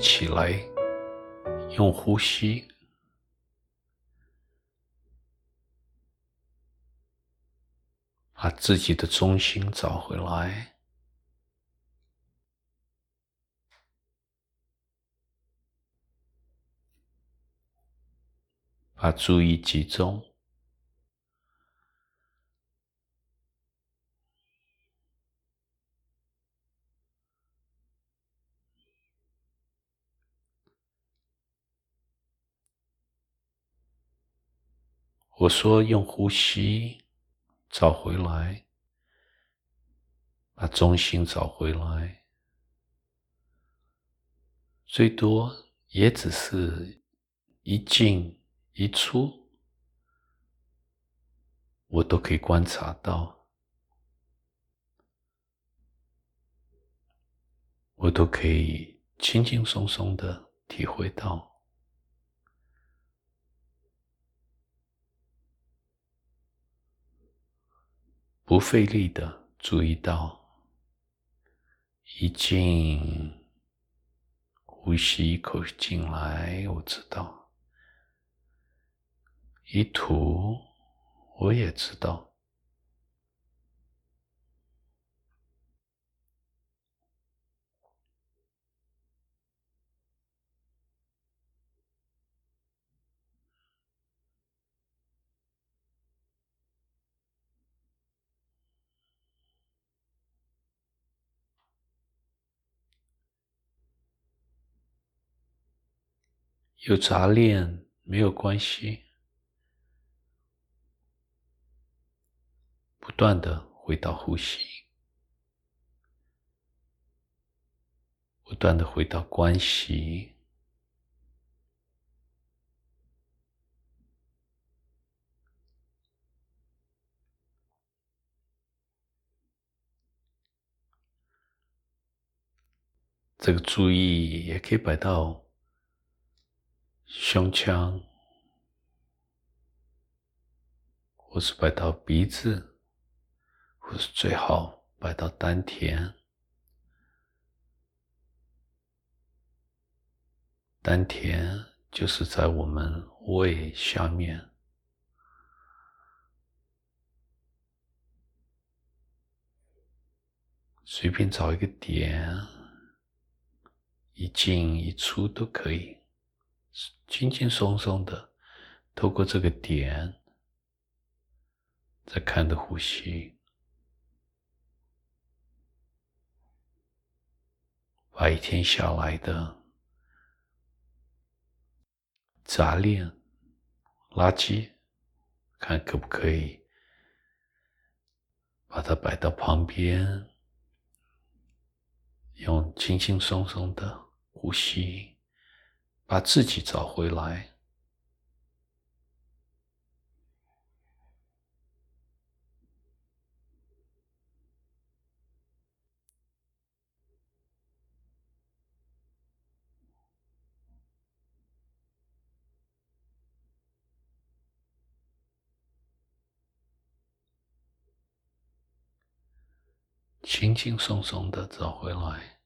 起来，用呼吸把自己的中心找回来，把注意集中。我说：“用呼吸找回来，把中心找回来，最多也只是一进一出，我都可以观察到，我都可以轻轻松松的体会到。”不费力的注意到，一进呼吸一口进来，我知道；一吐，我也知道。有杂念没有关系，不断的回到呼吸，不断的回到关系，这个注意也可以摆到。胸腔，或是摆到鼻子，或是最好摆到丹田。丹田就是在我们胃下面，随便找一个点，一进一出都可以。轻轻松松的，透过这个点，在看着呼吸，把一天下来的杂念、垃圾，看可不可以把它摆到旁边，用轻轻松松的呼吸。把自己找回来，轻轻松松的找回来。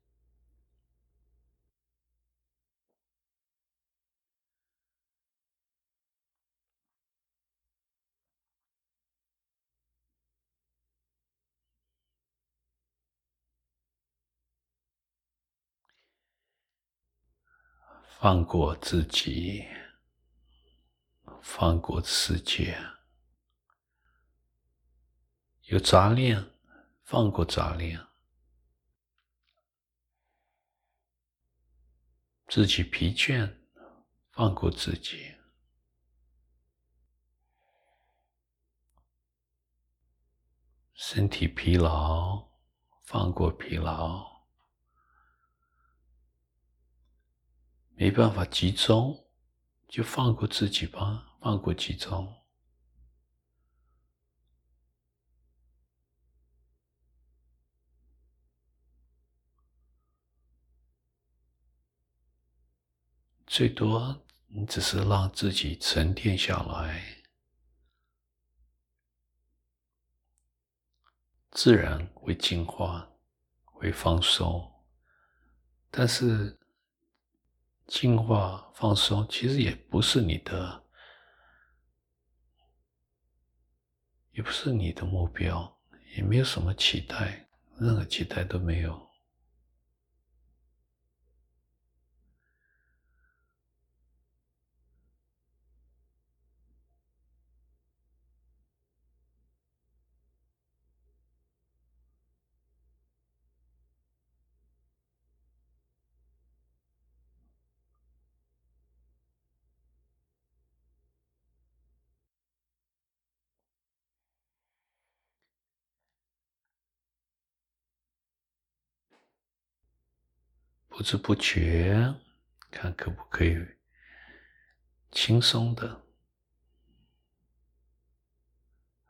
放过自己，放过世界。有杂念，放过杂念。自己疲倦，放过自己。身体疲劳，放过疲劳。没办法集中，就放过自己吧，放过集中。最多你只是让自己沉淀下来，自然会进化，会放松，但是。净化、放松，其实也不是你的，也不是你的目标，也没有什么期待，任何期待都没有。不知不觉，看可不可以轻松的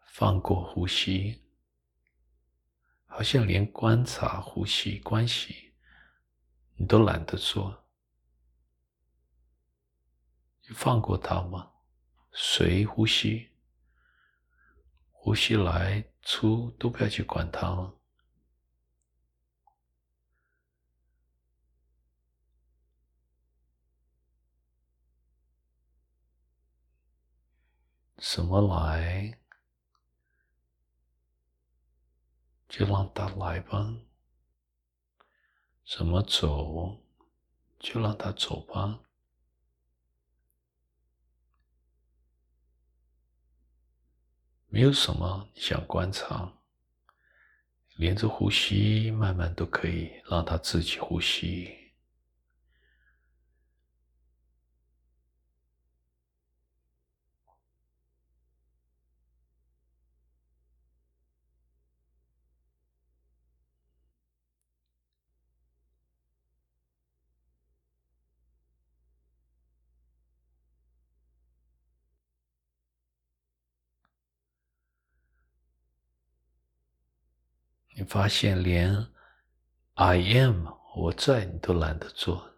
放过呼吸，好像连观察呼吸关系你都懒得做，你放过它吗？随呼吸，呼吸来出都不要去管它了。什么来，就让它来吧；怎么走，就让它走吧。没有什么想观察，连着呼吸，慢慢都可以让它自己呼吸。你发现连 I am 我在你都懒得做，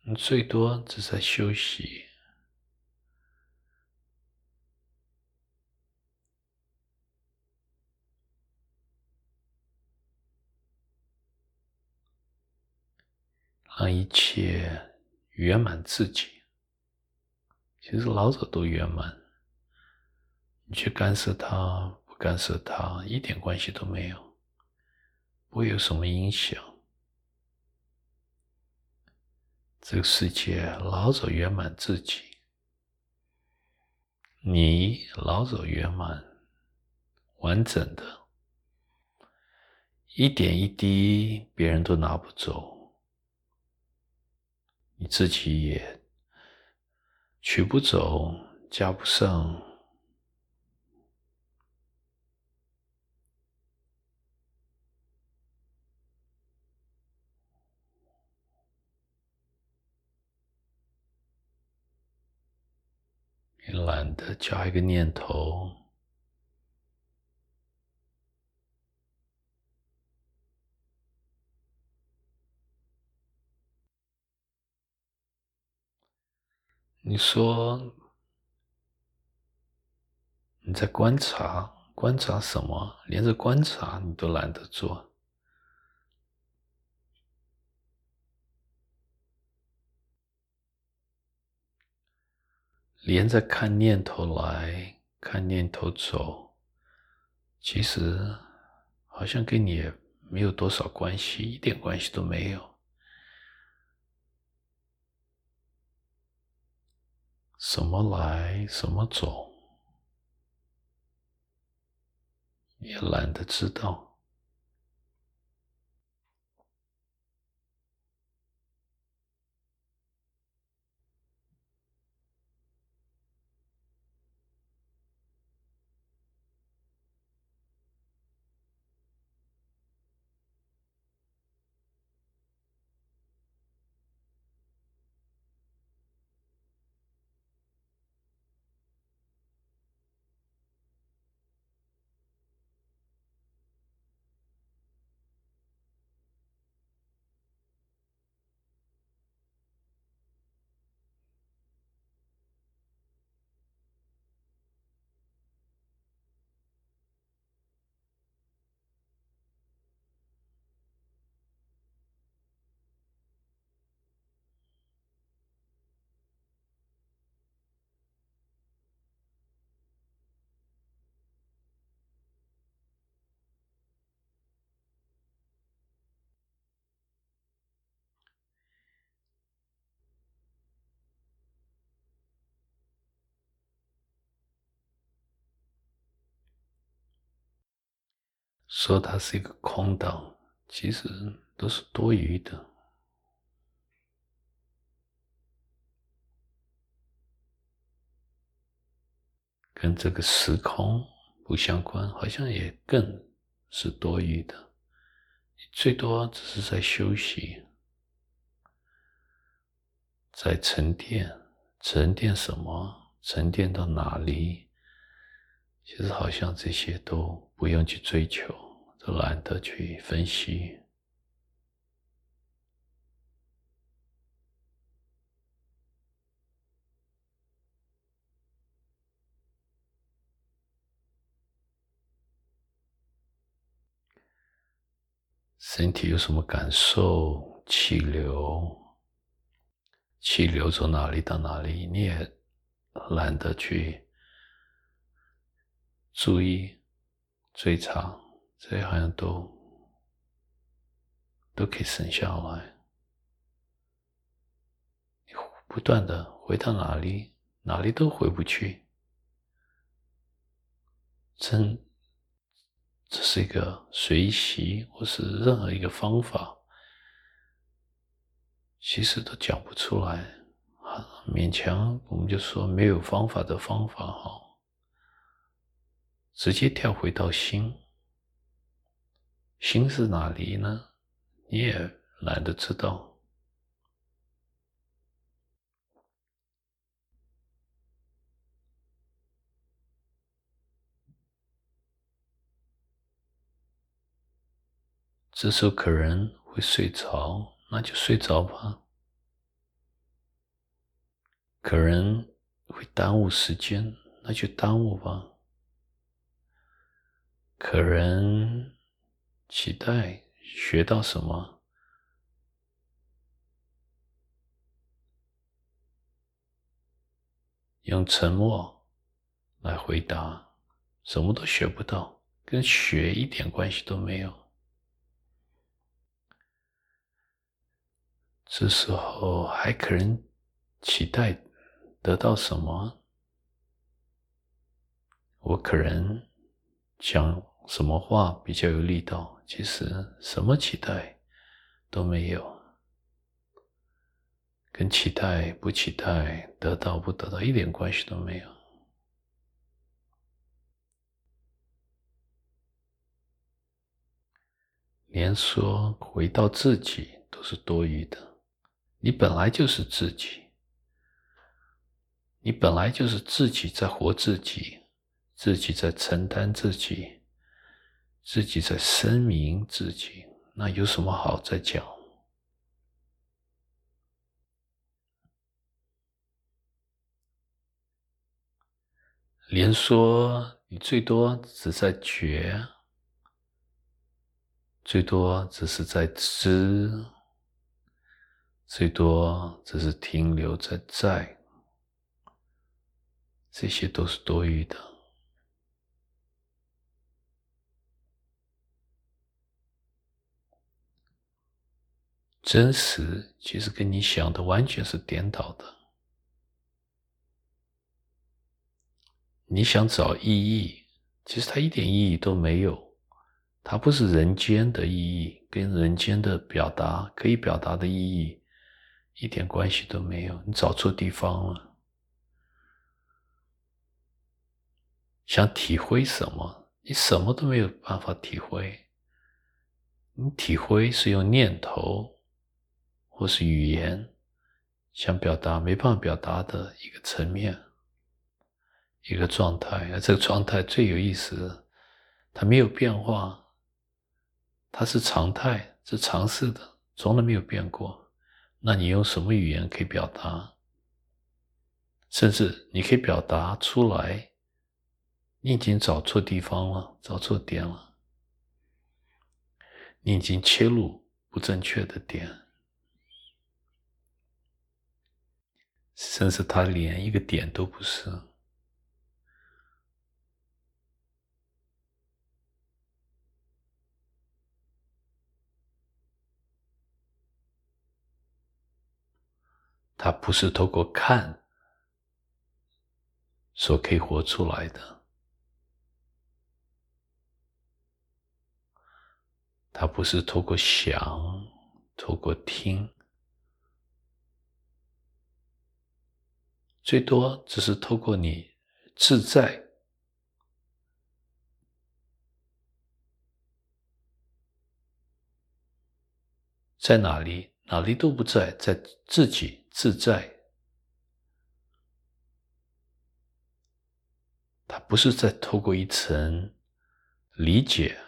你最多只在休息，让一切圆满自己。其实老早都圆满。你去干涉他，不干涉他，一点关系都没有，不会有什么影响。这个世界老早圆满自己，你老早圆满，完整的，一点一滴别人都拿不走，你自己也取不走，加不上。你懒得加一个念头，你说你在观察，观察什么？连着观察你都懒得做。连着看念头来看念头走，其实好像跟你也没有多少关系，一点关系都没有。什么来，什么走，也懒得知道。说它是一个空档，其实都是多余的，跟这个时空不相关，好像也更是多余的。最多只是在休息，在沉淀，沉淀什么？沉淀到哪里？其实好像这些都不用去追求，都懒得去分析。身体有什么感受？气流，气流从哪里到哪里？你也懒得去注意、追查，这些好像都都可以省下来。不断的回到哪里，哪里都回不去。真。这是一个随习，或是任何一个方法，其实都讲不出来啊！勉强我们就说没有方法的方法哈，直接跳回到心，心是哪里呢？你也懒得知道。这时候可能会睡着，那就睡着吧。可能会耽误时间，那就耽误吧。可能期待学到什么，用沉默来回答，什么都学不到，跟学一点关系都没有。这时候还可能期待得到什么？我可能想什么话比较有力道？其实什么期待都没有，跟期待不期待、得到不得到一点关系都没有，连说回到自己都是多余的。你本来就是自己，你本来就是自己在活自己，自己在承担自己，自己在声明自己，那有什么好再讲？连说你最多只在觉，最多只是在知。最多只是停留在在，这些都是多余的。真实其实跟你想的完全是颠倒的。你想找意义，其实它一点意义都没有，它不是人间的意义，跟人间的表达可以表达的意义。一点关系都没有，你找错地方了。想体会什么？你什么都没有办法体会。你体会是用念头或是语言想表达没办法表达的一个层面、一个状态。而这个状态最有意思，它没有变化，它是常态，是常式的，从来没有变过。那你用什么语言可以表达？甚至你可以表达出来，你已经找错地方了，找错点了，你已经切入不正确的点，甚至他连一个点都不是。他不是透过看所可以活出来的，他不是透过想，透过听，最多只是透过你自在，在哪里，哪里都不在，在自己自在。它不是在透过一层理解。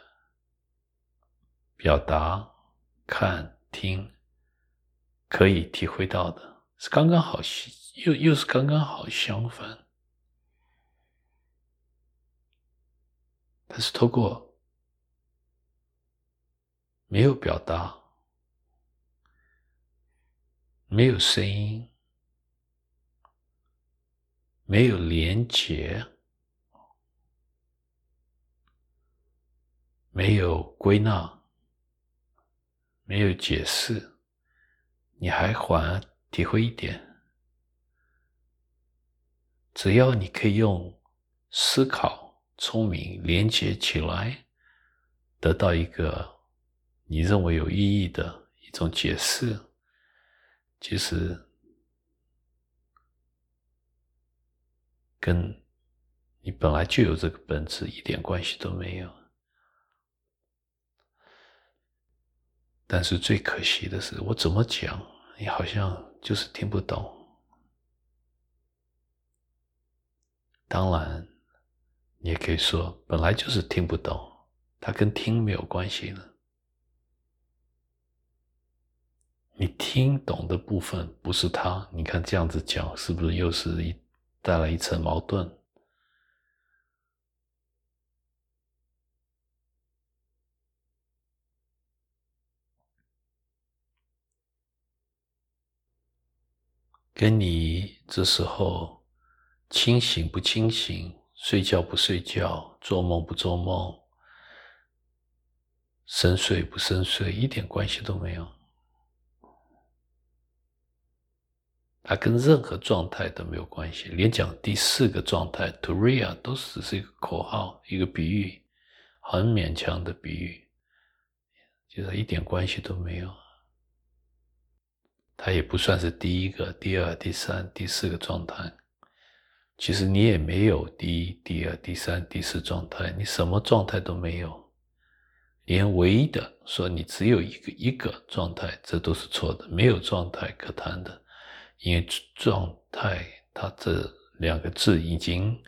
表达、看、听，可以体会到的，是刚刚好，又又是刚刚好相反。但是透过没有表达、没有声音、没有连结、没有归纳。没有解释，你还还体会一点。只要你可以用思考、聪明连接起来，得到一个你认为有意义的一种解释，其实跟你本来就有这个本质一点关系都没有。但是最可惜的是，我怎么讲，你好像就是听不懂。当然，你也可以说，本来就是听不懂，它跟听没有关系了。你听懂的部分不是他，你看这样子讲，是不是又是一带来一层矛盾？跟你这时候清醒不清醒、睡觉不睡觉、做梦不做梦、深睡不深睡，一点关系都没有。它跟任何状态都没有关系，连讲第四个状态 t o r i a 都只是一个口号、一个比喻，很勉强的比喻，就是一点关系都没有。它也不算是第一个、第二、第三、第四个状态。其实你也没有第一、第二、第三、第四状态，你什么状态都没有。连唯一的说你只有一个一个状态，这都是错的，没有状态可谈的。因为状态，它这两个字已经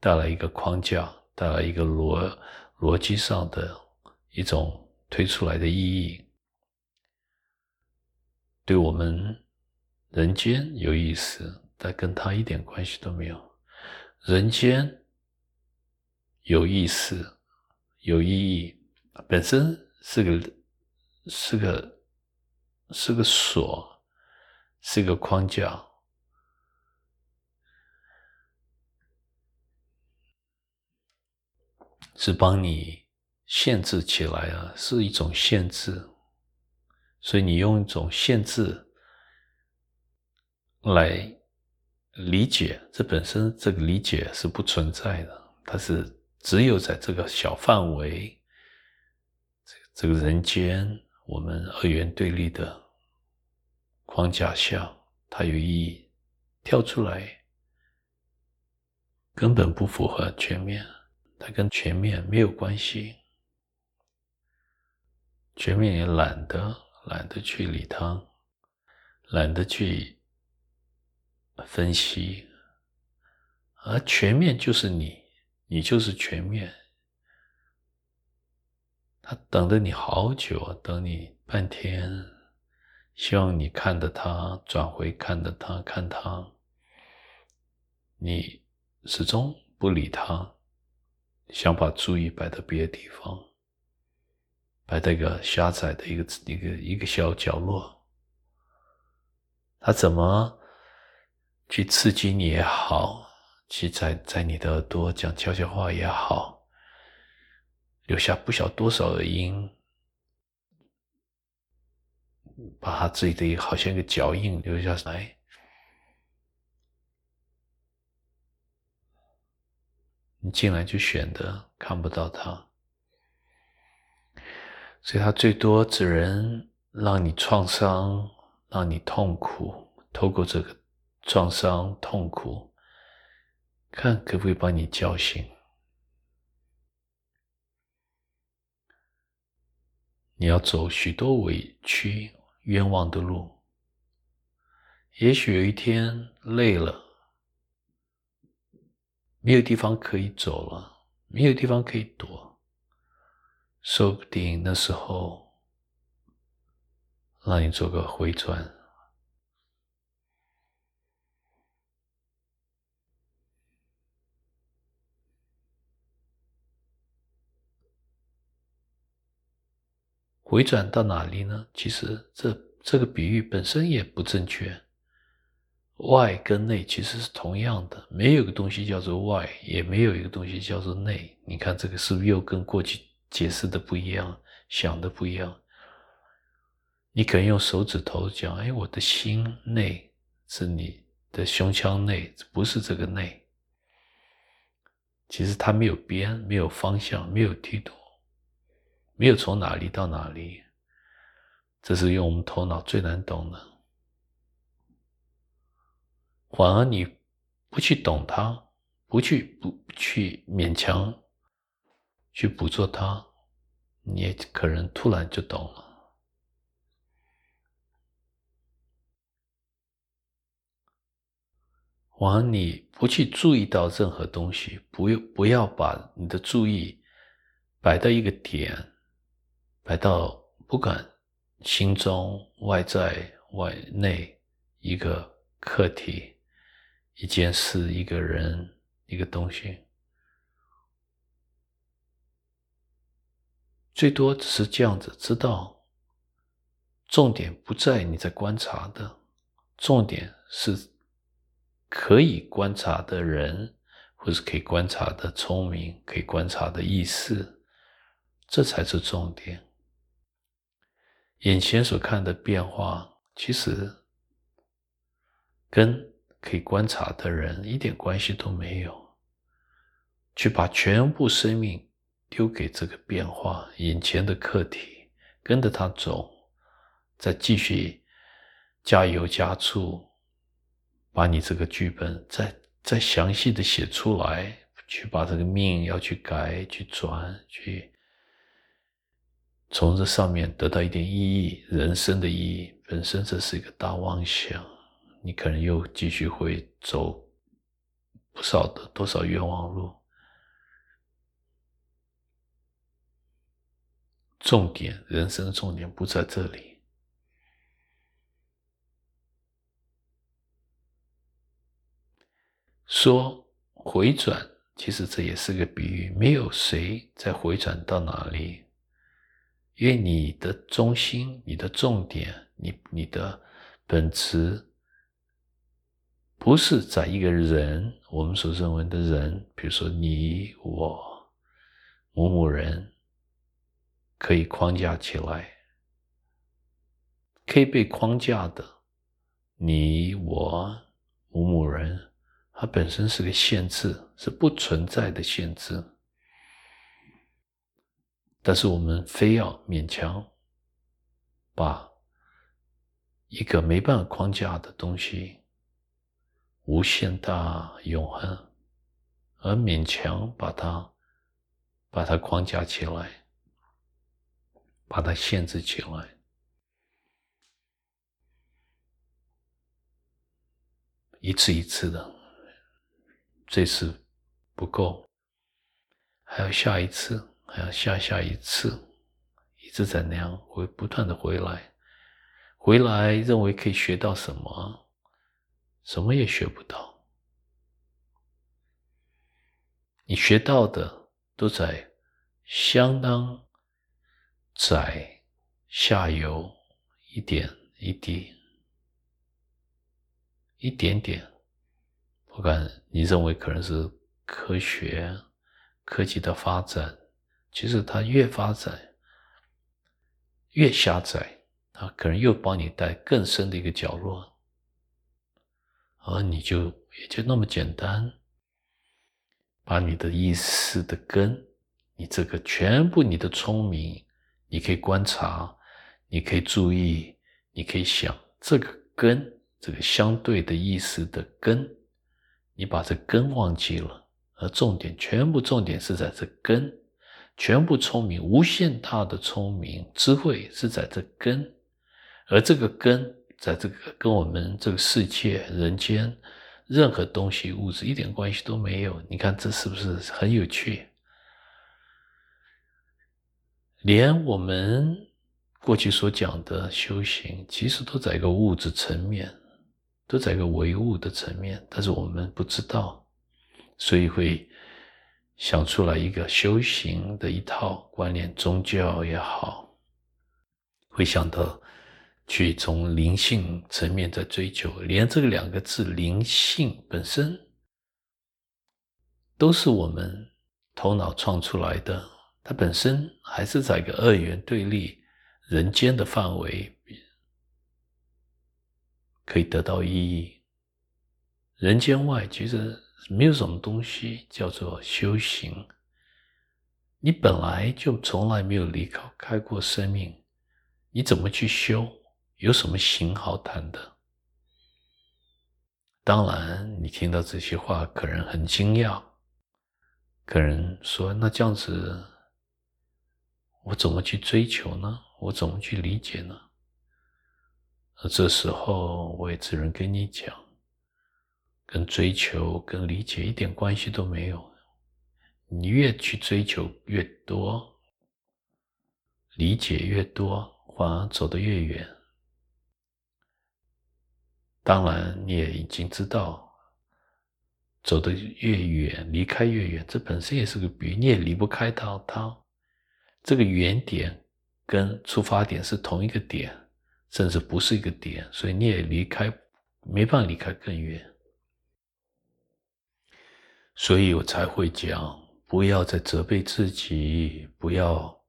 带来一个框架，带来一个逻逻辑上的一种推出来的意义。对我们人间有意思，但跟他一点关系都没有。人间有意思、有意义，本身是个、是个、是个锁，是个框架，是帮你限制起来啊，是一种限制。所以你用一种限制来理解，这本身这个理解是不存在的，它是只有在这个小范围、这个人间我们二元对立的框架下，它有意义，跳出来根本不符合全面，它跟全面没有关系，全面也懒得。懒得去理他，懒得去分析，而全面就是你，你就是全面。他等了你好久，等你半天，希望你看着他，转回看着他，看他，你始终不理他，想把注意摆到别的地方。摆在一个狭窄的一个一个一个小角落，他怎么去刺激你也好，去在在你的耳朵讲悄悄话也好，留下不晓多少的音，把他自己的好像一个脚印留下来，你进来就选的看不到他。所以他最多只能让你创伤，让你痛苦。透过这个创伤、痛苦，看可不可以把你叫醒。你要走许多委屈、冤枉的路，也许有一天累了，没有地方可以走了，没有地方可以躲，说不定那时候让你做个回转。回转到哪里呢？其实这这个比喻本身也不正确。外跟内其实是同样的，没有一个东西叫做外，也没有一个东西叫做内。你看这个是不是又跟过去解释的不一样，想的不一样？你可能用手指头讲：“哎，我的心内是你的胸腔内，不是这个内。”其实它没有边，没有方向，没有梯度。没有从哪里到哪里，这是用我们头脑最难懂的。反而你不去懂它，不去不去勉强去捕捉它，你也可能突然就懂了。反而你不去注意到任何东西，不不要把你的注意摆到一个点。摆到不管心中外在外内一个课题、一件事、一个人、一个东西，最多只是这样子，知道重点不在你在观察的，重点是可以观察的人，或是可以观察的聪明，可以观察的意思，这才是重点。眼前所看的变化，其实跟可以观察的人一点关系都没有。去把全部生命丢给这个变化眼前的课题，跟着他走，再继续加油加醋，把你这个剧本再再详细的写出来，去把这个命要去改、去转、去。从这上面得到一点意义，人生的意义本身这是一个大妄想，你可能又继续会走不少的多少冤枉路。重点，人生重点不在这里。说回转，其实这也是个比喻，没有谁在回转到哪里。因为你的中心、你的重点、你你的本质，不是在一个人，我们所认为的人，比如说你、我、某某人，可以框架起来，可以被框架的，你、我、某某人，它本身是个限制，是不存在的限制。但是我们非要勉强把一个没办法框架的东西无限大永恒，而勉强把它把它框架起来，把它限制起来，一次一次的，这次不够，还有下一次。还要下下一次，一直在那样会不断的回来，回来认为可以学到什么，什么也学不到。你学到的都在相当窄下游一点一滴，一点点，不管你认为可能是科学科技的发展。其实它越发展越狭窄，它可能又帮你带更深的一个角落，而你就也就那么简单，把你的意识的根，你这个全部你的聪明，你可以观察，你可以注意，你可以想这个根，这个相对的意思的根，你把这根忘记了，而重点全部重点是在这根，全部聪明，无限大的聪明智慧是在这根，而这个根在这个跟我们这个世界人间任何东西物质一点关系都没有。你看这是不是很有趣？连我们过去所讲的修行，其实都在一个物质层面，都在一个唯物的层面，但是我们不知道，所以会想出来一个修行的一套观念，宗教也好，会想到去从灵性层面在追求，连这个两个字“灵性”本身，都是我们头脑创出来的。它本身还是在一个二元对立、人间的范围，可以得到意义。人间外其实没有什么东西叫做修行。你本来就从来没有离开开过生命，你怎么去修？有什么行好谈的？当然，你听到这些话，可能很惊讶，可能说：“那这样子。”我怎么去追求呢？我怎么去理解呢？而这时候，我也只能跟你讲，跟追求、跟理解一点关系都没有。你越去追求越多，理解越多，反而走得越远。当然，你也已经知道，走得越远，离开越远，这本身也是个比喻，你也离不开它，它。这个原点跟出发点是同一个点，甚至不是一个点，所以你也离开，没办法离开更远。所以我才会讲，不要再责备自己，不要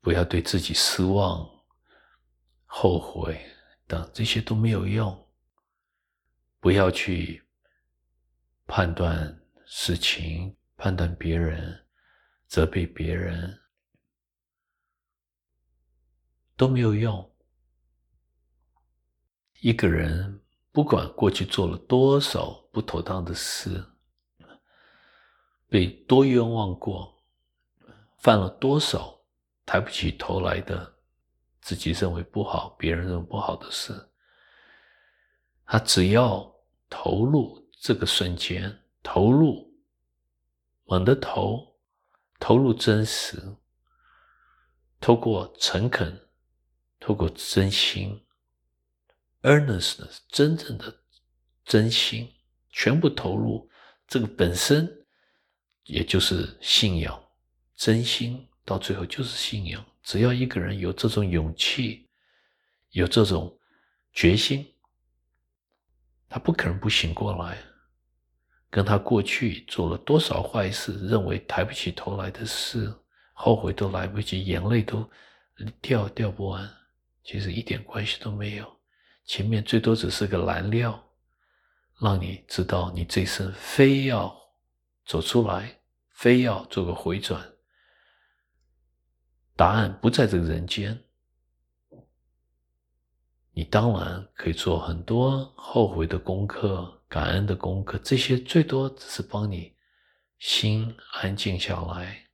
不要对自己失望、后悔等这些都没有用。不要去判断事情、判断别人、责备别人。都没有用。一个人不管过去做了多少不妥当的事，被多冤枉过，犯了多少抬不起头来的自己认为不好、别人认为不好的事，他只要投入这个瞬间，投入猛地投，投入真实，透过诚恳。透过真心，earnestness，真正的真心，全部投入，这个本身也就是信仰。真心到最后就是信仰。只要一个人有这种勇气，有这种决心，他不可能不醒过来。跟他过去做了多少坏事，认为抬不起头来的事，后悔都来不及，眼泪都掉掉不完。其实一点关系都没有，前面最多只是个燃料，让你知道你这一生非要走出来，非要做个回转。答案不在这个人间，你当然可以做很多后悔的功课、感恩的功课，这些最多只是帮你心安静下来，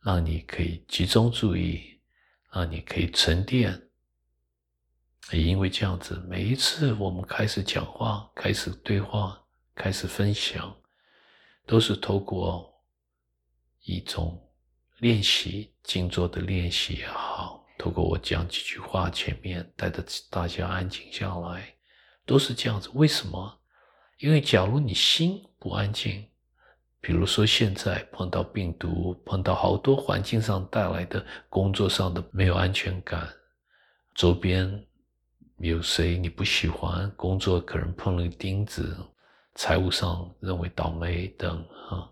让你可以集中注意，让你可以沉淀。也因为这样子，每一次我们开始讲话、开始对话、开始分享，都是透过一种练习、静坐的练习也好，透过我讲几句话，前面带着大家安静下来，都是这样子。为什么？因为假如你心不安静，比如说现在碰到病毒，碰到好多环境上带来的工作上的没有安全感，周边。有谁你不喜欢？工作可能碰了钉子，财务上认为倒霉等啊，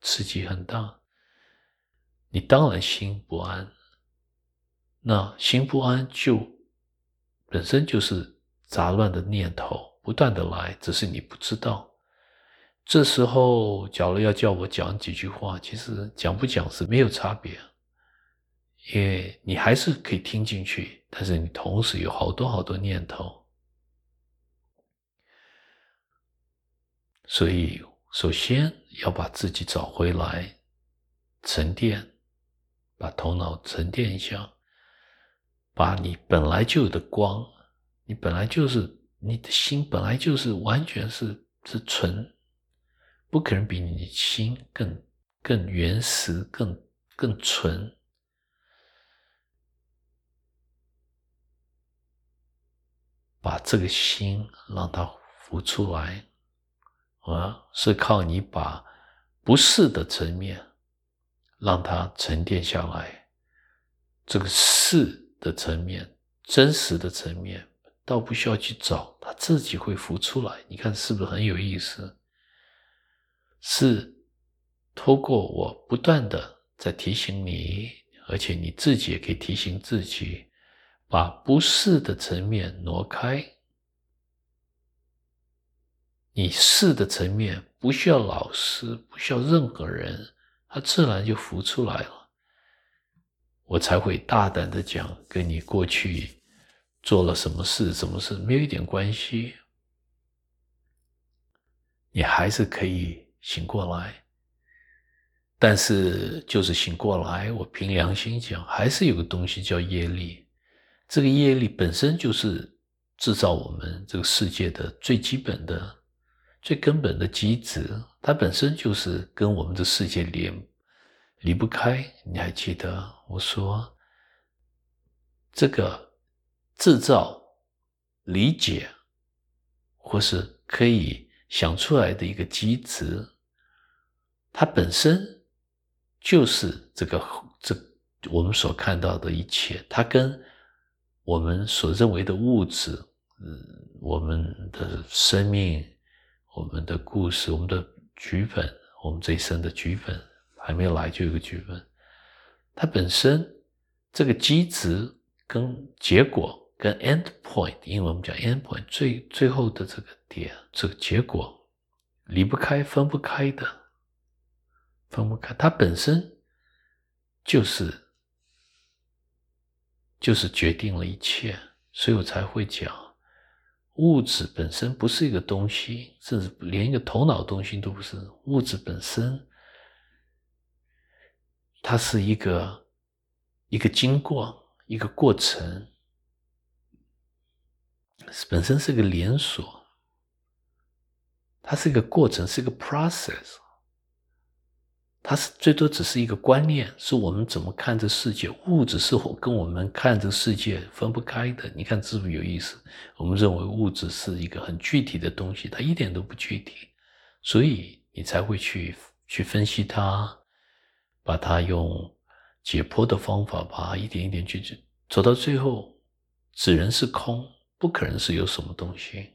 刺激很大。你当然心不安。那心不安就本身就是杂乱的念头不断的来，只是你不知道。这时候，假如要叫我讲几句话，其实讲不讲是没有差别，因为你还是可以听进去，但是你同时有好多好多念头，所以首先要把自己找回来，沉淀，把头脑沉淀一下，把你本来就有的光，你本来就是你的心本来就是完全是是纯，不可能比你心更更原始、更更纯。把这个心让它浮出来，啊，是靠你把不是的层面让它沉淀下来。这个是的层面，真实的层面，倒不需要去找，它自己会浮出来。你看是不是很有意思？是透过我不断的在提醒你，而且你自己也可以提醒自己。把不是的层面挪开，你是的层面不需要老师，不需要任何人，它自然就浮出来了。我才会大胆的讲，跟你过去做了什么事、什么事没有一点关系，你还是可以醒过来。但是就是醒过来，我凭良心讲，还是有个东西叫业力。这个业力本身就是制造我们这个世界的最基本的、最根本的机制，它本身就是跟我们的世界连离不开。你还记得我说，这个制造、理解或是可以想出来的一个机制，它本身就是这个这我们所看到的一切，它跟。我们所认为的物质，嗯，我们的生命，我们的故事，我们的剧本，我们这一生的剧本还没来就有个剧本。它本身这个机制跟结果跟 end point，因为我们讲 end point 最最后的这个点，这个结果离不开、分不开的，分不开。它本身就是。就是决定了一切，所以我才会讲，物质本身不是一个东西，甚至连一个头脑东西都不是。物质本身，它是一个一个经过，一个过程，本身是个连锁，它是一个过程，是一个 process。它是最多只是一个观念，是我们怎么看这世界。物质是否跟我们看这世界分不开的？你看是不是有意思？我们认为物质是一个很具体的东西，它一点都不具体，所以你才会去去分析它，把它用解剖的方法，把它一点一点去走到最后，只能是空，不可能是有什么东西，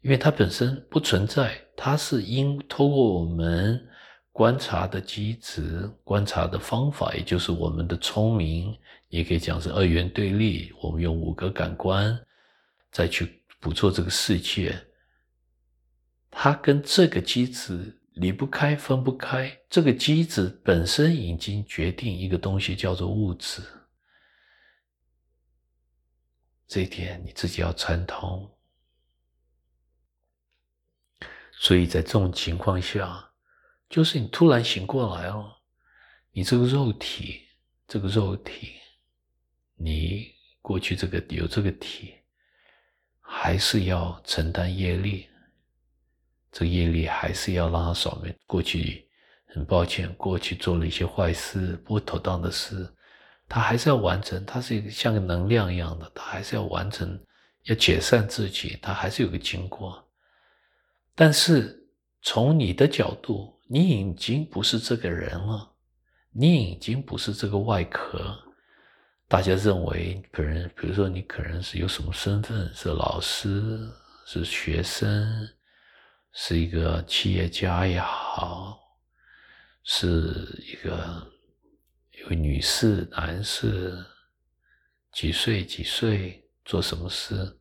因为它本身不存在，它是因透过我们。观察的机制，观察的方法，也就是我们的聪明，也可以讲是二元对立。我们用五个感官再去捕捉这个世界，它跟这个机制离不开、分不开。这个机制本身已经决定一个东西，叫做物质。这一点你自己要参透。所以在这种情况下。就是你突然醒过来哦，你这个肉体，这个肉体，你过去这个有这个体，还是要承担业力，这业力还是要让它扫灭。过去很抱歉，过去做了一些坏事、不妥当的事，他还是要完成。它是像个能量一样的，他还是要完成，要解散自己，他还是有个经过。但是从你的角度，你已经不是这个人了，你已经不是这个外壳。大家认为，可能比如说你可能是有什么身份，是老师，是学生，是一个企业家也好，是一个一位女士、男士，几岁几岁做什么事，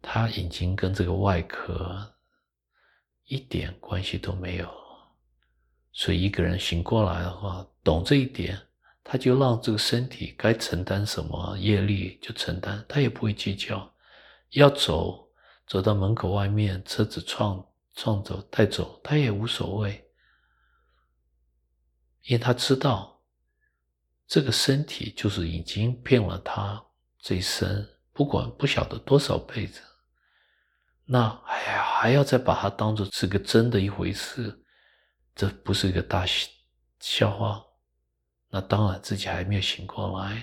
他已经跟这个外壳一点关系都没有。所以一个人醒过来的话，懂这一点，他就让这个身体该承担什么业力就承担，他也不会计较。要走，走到门口外面，车子撞撞走带走，他也无所谓，因为他知道这个身体就是已经骗了他这一生，不管不晓得多少辈子。那还还要再把它当做是个真的一回事，这不是一个大笑话。那当然自己还没有醒过来，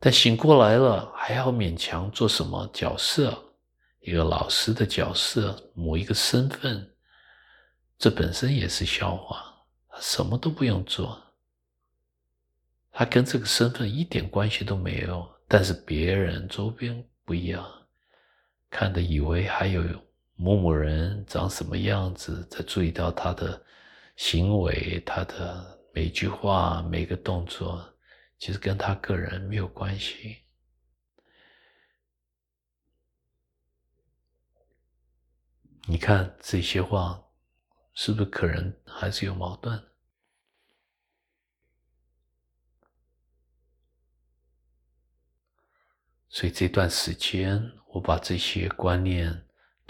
但醒过来了，还要勉强做什么角色？一个老师的角色，某一个身份，这本身也是笑话。他什么都不用做，他跟这个身份一点关系都没有。但是别人周边不一样。看的以为还有某某人长什么样子，在注意到他的行为，他的每句话、每个动作，其实跟他个人没有关系。你看这些话，是不是可能还是有矛盾？所以这段时间，我把这些观念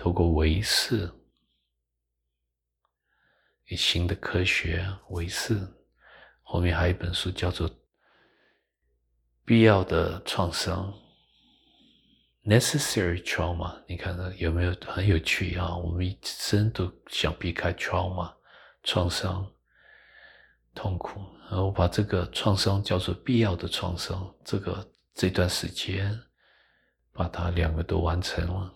透过唯识，新的科学唯识，后面还有一本书叫做《必要的创伤》（Necessary Trauma）。你看看有没有很有趣啊？我们一生都想避开 trauma 创伤、痛苦，然后把这个创伤叫做必要的创伤。这个这段时间。把它两个都完成了，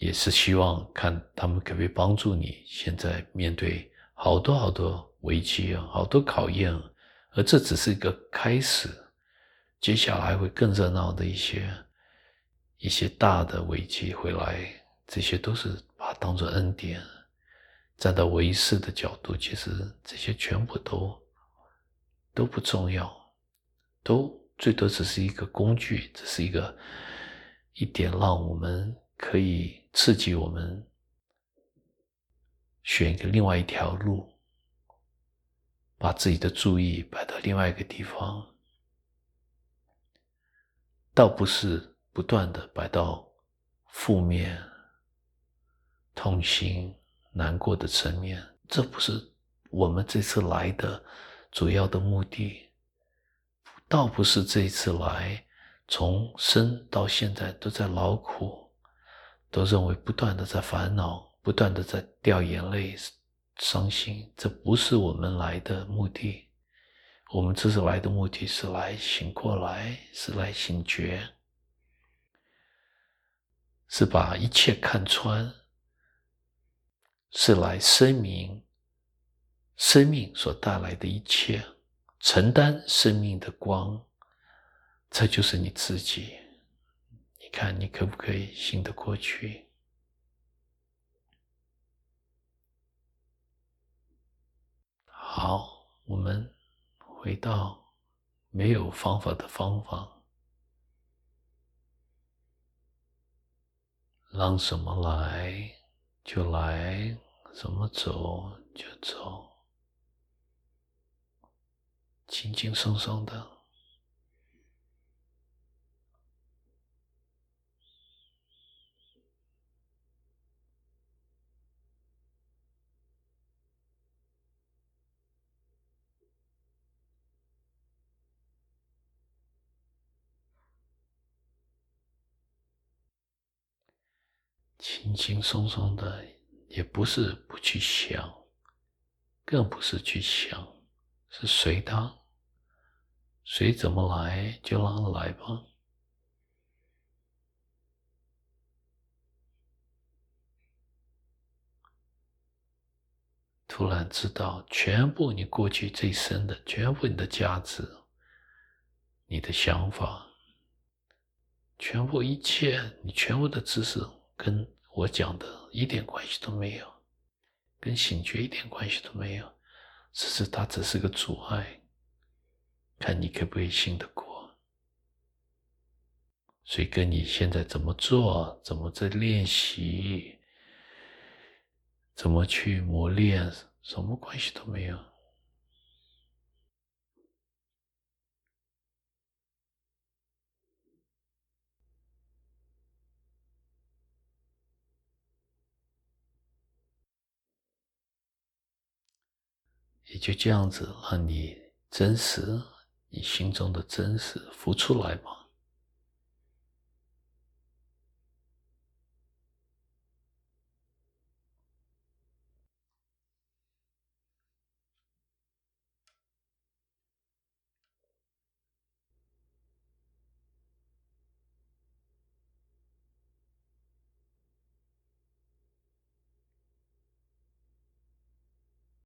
也是希望看他们可不可以帮助你。现在面对好多好多危机啊，好多考验，而这只是一个开始，接下来会更热闹的一些一些大的危机会来，这些都是把它当做恩典。站到唯识的角度，其实这些全部都都不重要，都。最多只是一个工具，只是一个一点，让我们可以刺激我们选一个另外一条路，把自己的注意摆到另外一个地方，倒不是不断的摆到负面、痛心、难过的层面，这不是我们这次来的主要的目的。倒不是这一次来，从生到现在都在劳苦，都认为不断的在烦恼，不断的在掉眼泪、伤心。这不是我们来的目的。我们这次来的目的是来醒过来，是来醒觉，是把一切看穿，是来声明生命所带来的一切。承担生命的光，这就是你自己。看，你可不可以信得过去？好，我们回到没有方法的方法，让什么来就来，怎么走就走。轻轻松松的，轻轻松松的，也不是不去想，更不是去想，是随他。谁怎么来就让他来吧。突然知道，全部你过去这一生的，全部你的价值、你的想法，全部一切，你全部的知识，跟我讲的一点关系都没有，跟醒觉一点关系都没有，只是它只是个阻碍。看你可不可以信得过，所以跟你现在怎么做、怎么在练习、怎么去磨练，什么关系都没有。也就这样子让你真实，你心中的真实浮出来吧。